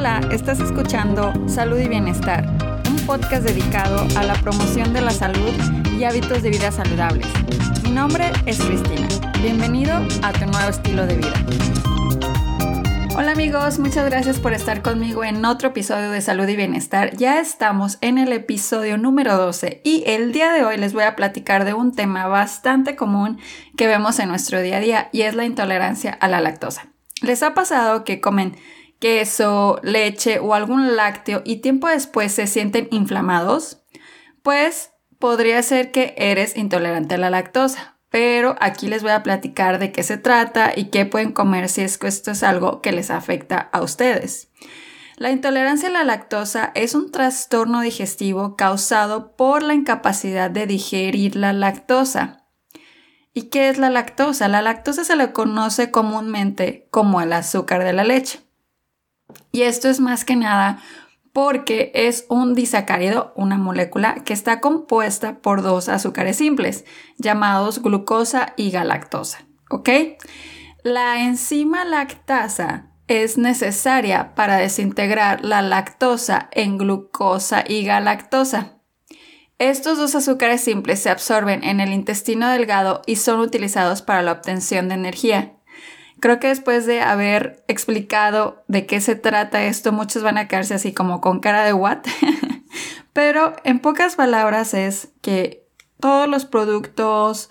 Hola, estás escuchando Salud y Bienestar, un podcast dedicado a la promoción de la salud y hábitos de vida saludables. Mi nombre es Cristina. Bienvenido a tu nuevo estilo de vida. Hola amigos, muchas gracias por estar conmigo en otro episodio de Salud y Bienestar. Ya estamos en el episodio número 12 y el día de hoy les voy a platicar de un tema bastante común que vemos en nuestro día a día y es la intolerancia a la lactosa. ¿Les ha pasado que comen queso, leche o algún lácteo y tiempo después se sienten inflamados? Pues podría ser que eres intolerante a la lactosa. Pero aquí les voy a platicar de qué se trata y qué pueden comer si es que esto es algo que les afecta a ustedes. La intolerancia a la lactosa es un trastorno digestivo causado por la incapacidad de digerir la lactosa. ¿Y qué es la lactosa? La lactosa se le conoce comúnmente como el azúcar de la leche. Y esto es más que nada porque es un disacárido, una molécula que está compuesta por dos azúcares simples, llamados glucosa y galactosa. ¿Ok? La enzima lactasa es necesaria para desintegrar la lactosa en glucosa y galactosa. Estos dos azúcares simples se absorben en el intestino delgado y son utilizados para la obtención de energía. Creo que después de haber explicado de qué se trata esto, muchos van a quedarse así como con cara de what. Pero en pocas palabras es que todos los productos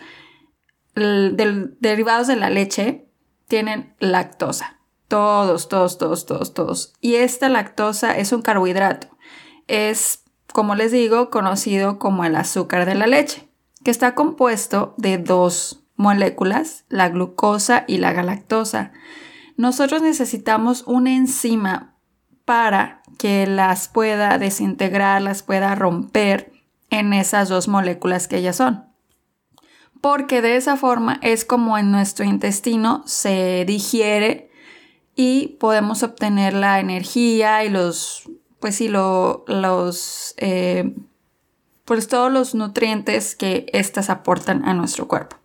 derivados de la leche tienen lactosa. Todos, todos, todos, todos, todos. Y esta lactosa es un carbohidrato. Es, como les digo, conocido como el azúcar de la leche, que está compuesto de dos moléculas, la glucosa y la galactosa. Nosotros necesitamos una enzima para que las pueda desintegrar, las pueda romper en esas dos moléculas que ellas son. Porque de esa forma es como en nuestro intestino se digiere y podemos obtener la energía y los, pues sí, los, eh, pues todos los nutrientes que éstas aportan a nuestro cuerpo.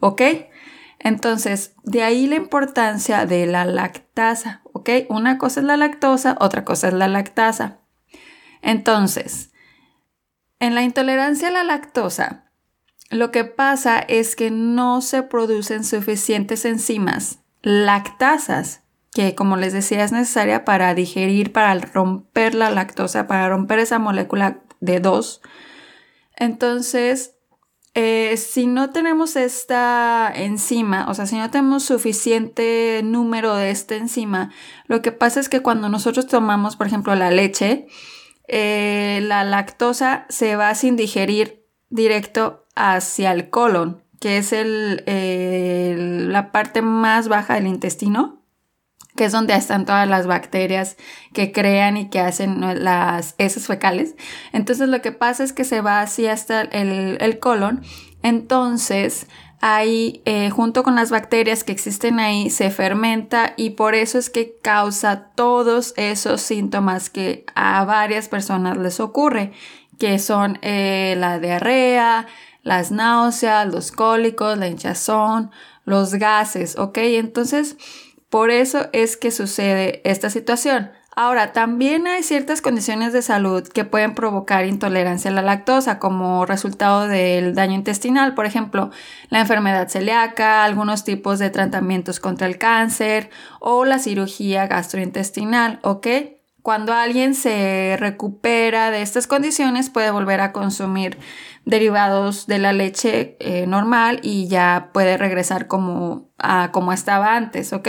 ¿ok? Entonces, de ahí la importancia de la lactasa, ¿ok? Una cosa es la lactosa, otra cosa es la lactasa. Entonces, en la intolerancia a la lactosa, lo que pasa es que no se producen suficientes enzimas lactasas, que como les decía es necesaria para digerir, para romper la lactosa, para romper esa molécula de dos. Entonces, eh, si no tenemos esta enzima, o sea, si no tenemos suficiente número de esta enzima, lo que pasa es que cuando nosotros tomamos, por ejemplo, la leche, eh, la lactosa se va sin digerir directo hacia el colon, que es la parte más baja del intestino que es donde están todas las bacterias que crean y que hacen las heces fecales. Entonces lo que pasa es que se va así hasta el, colon. Entonces ahí, eh, junto con las bacterias que existen ahí, se fermenta y por eso es que causa todos esos síntomas que a varias personas les ocurre, que son eh, la diarrea, las náuseas, los cólicos, la hinchazón, los gases, ¿ok? Entonces, por eso es que sucede esta situación. Ahora, también hay ciertas condiciones de salud que pueden provocar intolerancia a la lactosa como resultado del daño intestinal, por ejemplo, la enfermedad celíaca, algunos tipos de tratamientos contra el cáncer o la cirugía gastrointestinal, ¿ok? Cuando alguien se recupera de estas condiciones puede volver a consumir derivados de la leche eh, normal y ya puede regresar como, a, como estaba antes, ¿ok?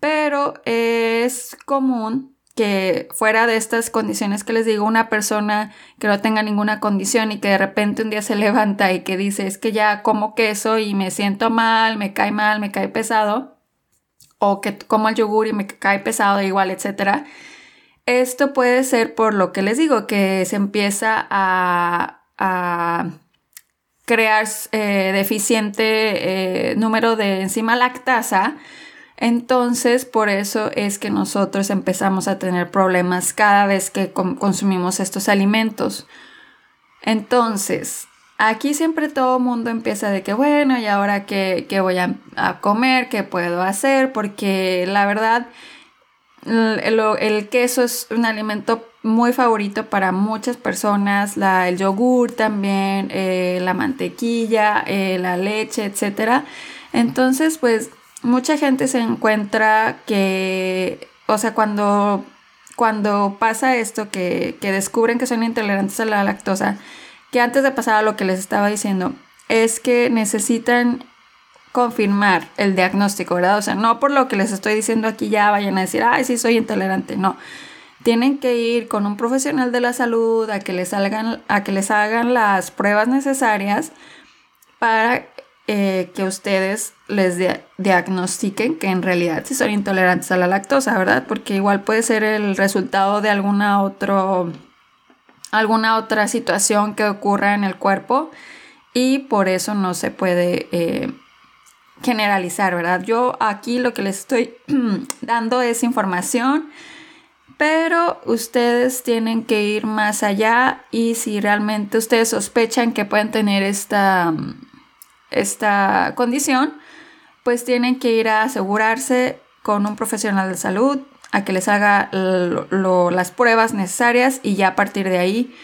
Pero es común que fuera de estas condiciones que les digo, una persona que no tenga ninguna condición y que de repente un día se levanta y que dice es que ya como queso y me siento mal, me cae mal, me cae pesado, o que como el yogur y me cae pesado igual, etc. Esto puede ser por lo que les digo, que se empieza a, crear eh, deficiente eh, número de enzima lactasa, entonces, por eso es que nosotros empezamos a tener problemas cada vez que consumimos estos alimentos. Entonces, aquí siempre todo el mundo empieza de que, bueno, ¿y ahora qué, voy a, comer? ¿Qué puedo hacer? Porque la verdad, el, queso es un alimento muy favorito para muchas personas, la, el yogur también, eh, la mantequilla, eh, la leche, etc. Entonces, pues mucha gente se encuentra que, o sea, cuando, cuando pasa esto, que, que descubren que son intolerantes a la lactosa, que antes de pasar a lo que les estaba diciendo, es que necesitan confirmar el diagnóstico, ¿verdad? O sea, no por lo que les estoy diciendo aquí ya vayan a decir, ay, sí, soy intolerante, no. Tienen que ir con un profesional de la salud a que les hagan, a que les hagan las pruebas necesarias para eh, que ustedes les diagnostiquen que en realidad sí son intolerantes a la lactosa, ¿verdad? Porque igual puede ser el resultado de alguna, otro, alguna otra situación que ocurra en el cuerpo y por eso no se puede eh, generalizar, ¿verdad? Yo aquí lo que les estoy dando es información, pero ustedes tienen que ir más allá y si realmente ustedes sospechan que pueden tener esta, esta condición, pues tienen que ir a asegurarse con un profesional de salud a que les haga las pruebas necesarias y ya a partir de ahí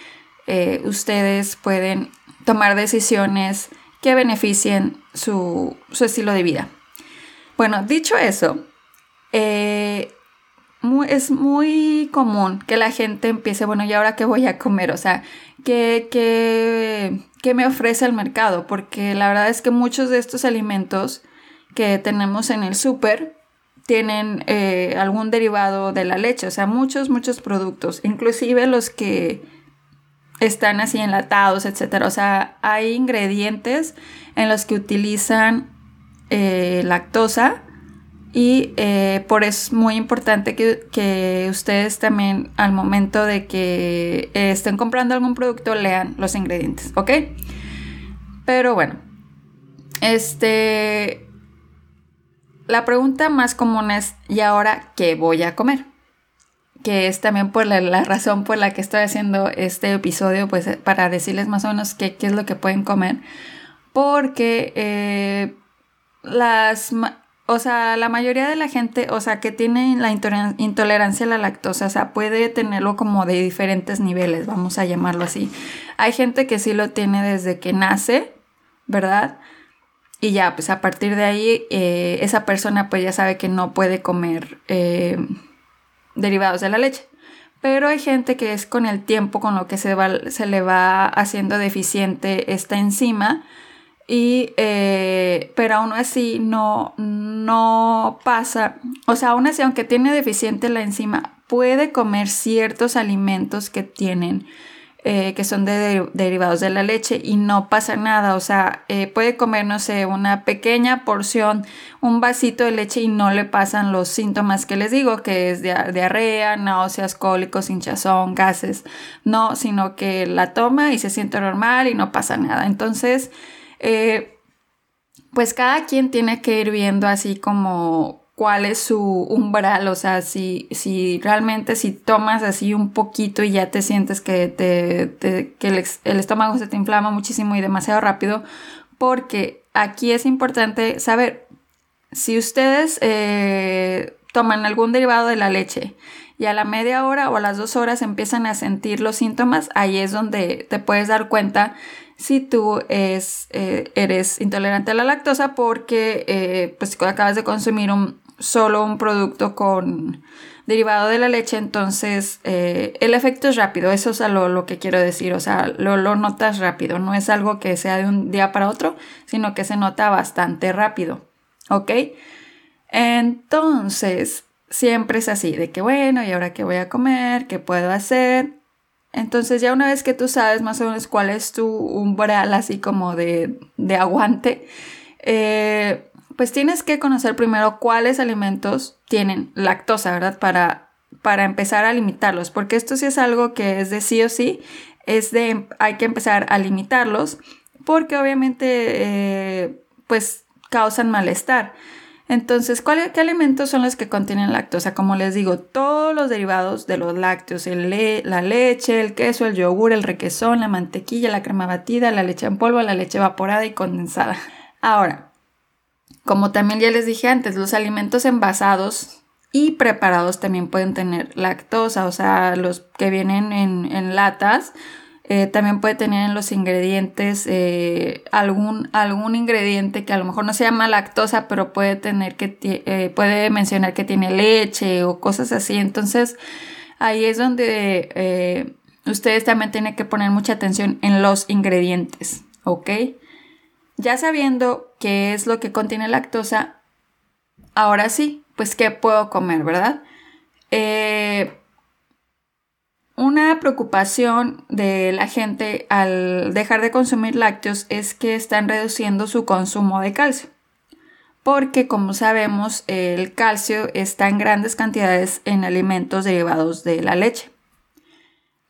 eh, ustedes pueden tomar decisiones que beneficien su, estilo de vida. Bueno, dicho eso, eh, es muy común que la gente empiece, bueno, ¿y ahora qué voy a comer? O sea, ¿qué, qué, me ofrece el mercado? Porque la verdad es que muchos de estos alimentos que tenemos en el súper tienen eh, algún derivado de la leche, o sea, muchos, muchos productos, inclusive los que están así enlatados, etcétera. O sea, hay ingredientes en los que utilizan eh, lactosa y eh, por eso es muy importante que, ustedes también al momento de que estén comprando algún producto lean los ingredientes, ¿ok? Pero bueno, este, la pregunta más común es, ¿y ahora qué voy a comer? que es también por la, razón por la que estoy haciendo este episodio, pues para decirles más o menos qué, es lo que pueden comer, porque eh, las, o sea, la mayoría de la gente, o sea, que tiene la intolerancia a la lactosa, o sea, puede tenerlo como de diferentes niveles, vamos a llamarlo así. Hay gente que sí lo tiene desde que nace, ¿verdad? Y ya, pues a partir de ahí, eh, esa persona pues ya sabe que no puede comer eh, derivados de la leche. Pero hay gente que es con el tiempo con lo que se, va, se le va haciendo deficiente esta enzima. Y, eh, pero aún así no, no pasa, o sea, aún así, aunque tiene deficiente la enzima, puede comer ciertos alimentos que tienen eh, que son de, derivados de la leche y no pasa nada. O sea, eh, puede comer, no sé, una pequeña porción, un vasito de leche y no le pasan los síntomas que les digo, que es diarrea, náuseas, cólicos, hinchazón, gases. No, sino que la toma y se siente normal y no pasa nada. Entonces, eh, pues cada quien tiene que ir viendo así como cuál es su umbral, o sea, si, si realmente si tomas así un poquito y ya te sientes que, te, que el, estómago se te inflama muchísimo y demasiado rápido, porque aquí es importante saber si ustedes eh, toman algún derivado de la leche y a la media hora o a las dos horas empiezan a sentir los síntomas, ahí es donde te puedes dar cuenta si tú es, eh, eres intolerante a la lactosa porque eh, pues acabas de consumir un, solo un producto con derivado de la leche, entonces eh, el efecto es rápido, eso es lo, lo que quiero decir, o sea, lo, lo, notas rápido, no es algo que sea de un día para otro, sino que se nota bastante rápido, ¿ok? Entonces, siempre es así, de que bueno, ¿y ahora qué voy a comer? ¿Qué puedo hacer? Entonces ya una vez que tú sabes más o menos cuál es tu umbral así como de, de aguante, eh, pues tienes que conocer primero cuáles alimentos tienen lactosa, ¿verdad? Para, para empezar a limitarlos, porque esto sí es algo que es de sí o sí, es de, hay que empezar a limitarlos, porque obviamente, eh, pues causan malestar. Entonces, ¿qué alimentos son los que contienen lactosa? Como les digo, todos los derivados de los lácteos, la leche, el queso, el yogur, el requesón, la mantequilla, la crema batida, la leche en polvo, la leche evaporada y condensada. Ahora, como también ya les dije antes, los alimentos envasados y preparados también pueden tener lactosa, o sea, los que vienen en, latas. Eh, también puede tener en los ingredientes eh, algún, algún ingrediente que a lo mejor no se llama lactosa, pero puede tener que eh, puede mencionar que tiene leche o cosas así. Entonces, ahí es donde ustedes también tienen que poner mucha atención en los ingredientes, ¿ok? Ya sabiendo qué es lo que contiene lactosa, ahora sí, pues qué puedo comer, ¿verdad? Eh, una preocupación de la gente al dejar de consumir lácteos es que están reduciendo su consumo de calcio. Porque como sabemos, el calcio está en grandes cantidades en alimentos derivados de la leche.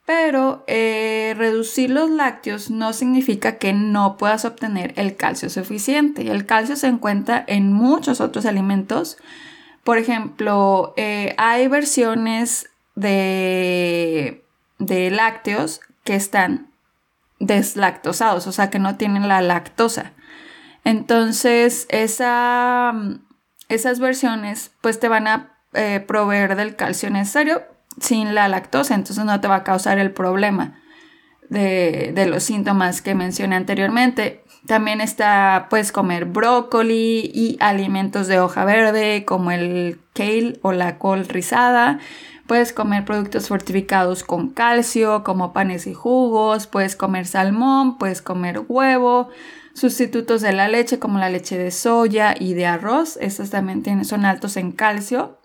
Pero eh, reducir los lácteos no significa que no puedas obtener el calcio suficiente. El calcio se encuentra en muchos otros alimentos. Por ejemplo, eh, hay versiones de, de lácteos que están deslactosados, o sea, que no tienen la lactosa. Entonces, esa, esas versiones pues te van a eh, proveer del calcio necesario sin la lactosa, entonces no te va a causar el problema de, los síntomas que mencioné anteriormente. También está, puedes comer brócoli y alimentos de hoja verde como el kale o la col rizada. Puedes comer productos fortificados con calcio como panes y jugos. Puedes comer salmón, puedes comer huevo. Sustitutos de la leche como la leche de soya y de arroz. Estos también tienen, son altos en calcio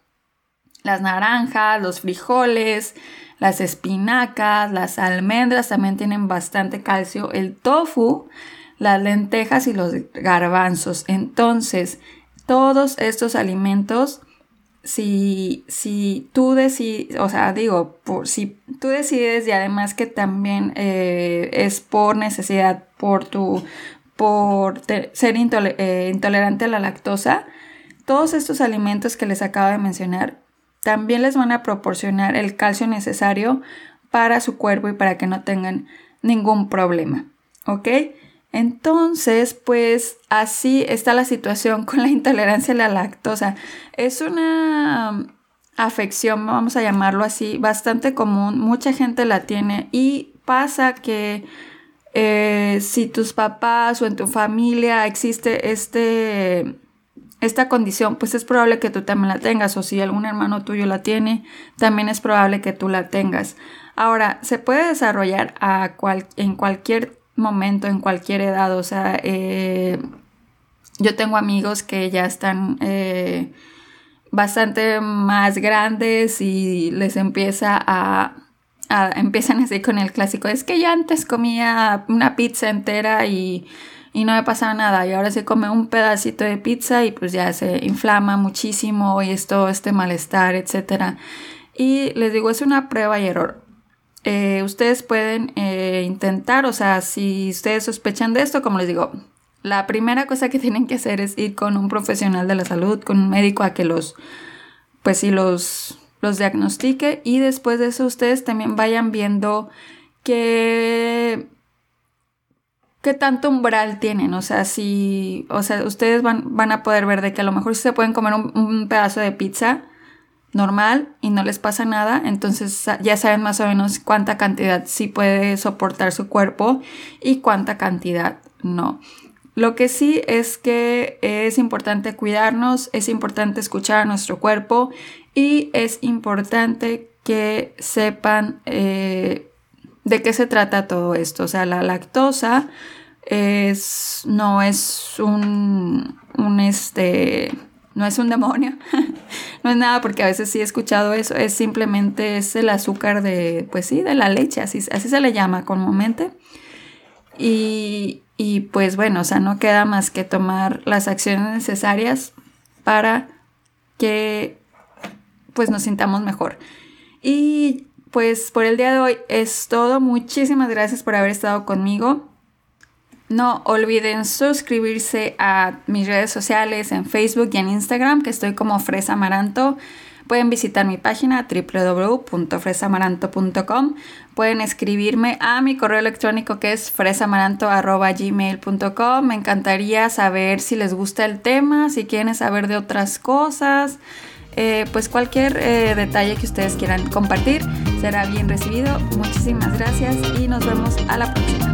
las naranjas, los frijoles, las espinacas, las almendras también tienen bastante calcio, el tofu, las lentejas y los garbanzos. Entonces, todos estos alimentos, si, si tú decides, o sea, digo, por, si tú decides y además que también eh, es por necesidad, por tu, por ser eh, intolerante a la lactosa, todos estos alimentos que les acabo de mencionar también les van a proporcionar el calcio necesario para su cuerpo y para que no tengan ningún problema. ¿Ok? Entonces, pues así está la situación con la intolerancia a la lactosa. Es una afección, vamos a llamarlo así, bastante común. Mucha gente la tiene y pasa que eh, si tus papás o en tu familia existe este esta condición, pues es probable que tú también la tengas, o si algún hermano tuyo la tiene, también es probable que tú la tengas. Ahora, se puede desarrollar a en cualquier momento, en cualquier edad, o sea, eh, yo tengo amigos que ya están eh, bastante más grandes y les empieza a, a, empiezan así con el clásico, es que yo antes comía una pizza entera y y no me pasaba nada y ahora se come un pedacito de pizza y pues ya se inflama muchísimo y es todo este malestar, etc. Y les digo, es una prueba y error. Eh, ustedes pueden eh, intentar, o sea, si ustedes sospechan de esto, como les digo, la primera cosa que tienen que hacer es ir con un profesional de la salud, con un médico a que los, pues si los, los diagnostique y después de eso ustedes también vayan viendo que qué tanto umbral tienen. O sea, si, o sea, ustedes van, van a poder ver de que a lo mejor si se pueden comer un, pedazo de pizza normal y no les pasa nada, entonces ya saben más o menos cuánta cantidad sí puede soportar su cuerpo y cuánta cantidad no. Lo que sí es que es importante cuidarnos, es importante escuchar a nuestro cuerpo y es importante que sepan eh, ¿De qué se trata todo esto? O sea, la lactosa es, no es un, un este, no es un demonio, no es nada porque a veces sí he escuchado eso, es simplemente es el azúcar de, pues sí, de la leche, así, así se le llama comúnmente. Y, y pues bueno, o sea, no queda más que tomar las acciones necesarias para que pues nos sintamos mejor. Y pues por el día de hoy es todo. Muchísimas gracias por haber estado conmigo. No olviden suscribirse a mis redes sociales en Facebook y en Instagram, que estoy como Fresa Amaranto. Pueden visitar mi página www.fresamaranto.com. Pueden escribirme a mi correo electrónico que es fresamaranto.gmail.com. Me encantaría saber si les gusta el tema, si quieren saber de otras cosas. eh, pues cualquier eh, detalle que ustedes quieran compartir será bien recibido. Muchísimas gracias y nos vemos a la próxima.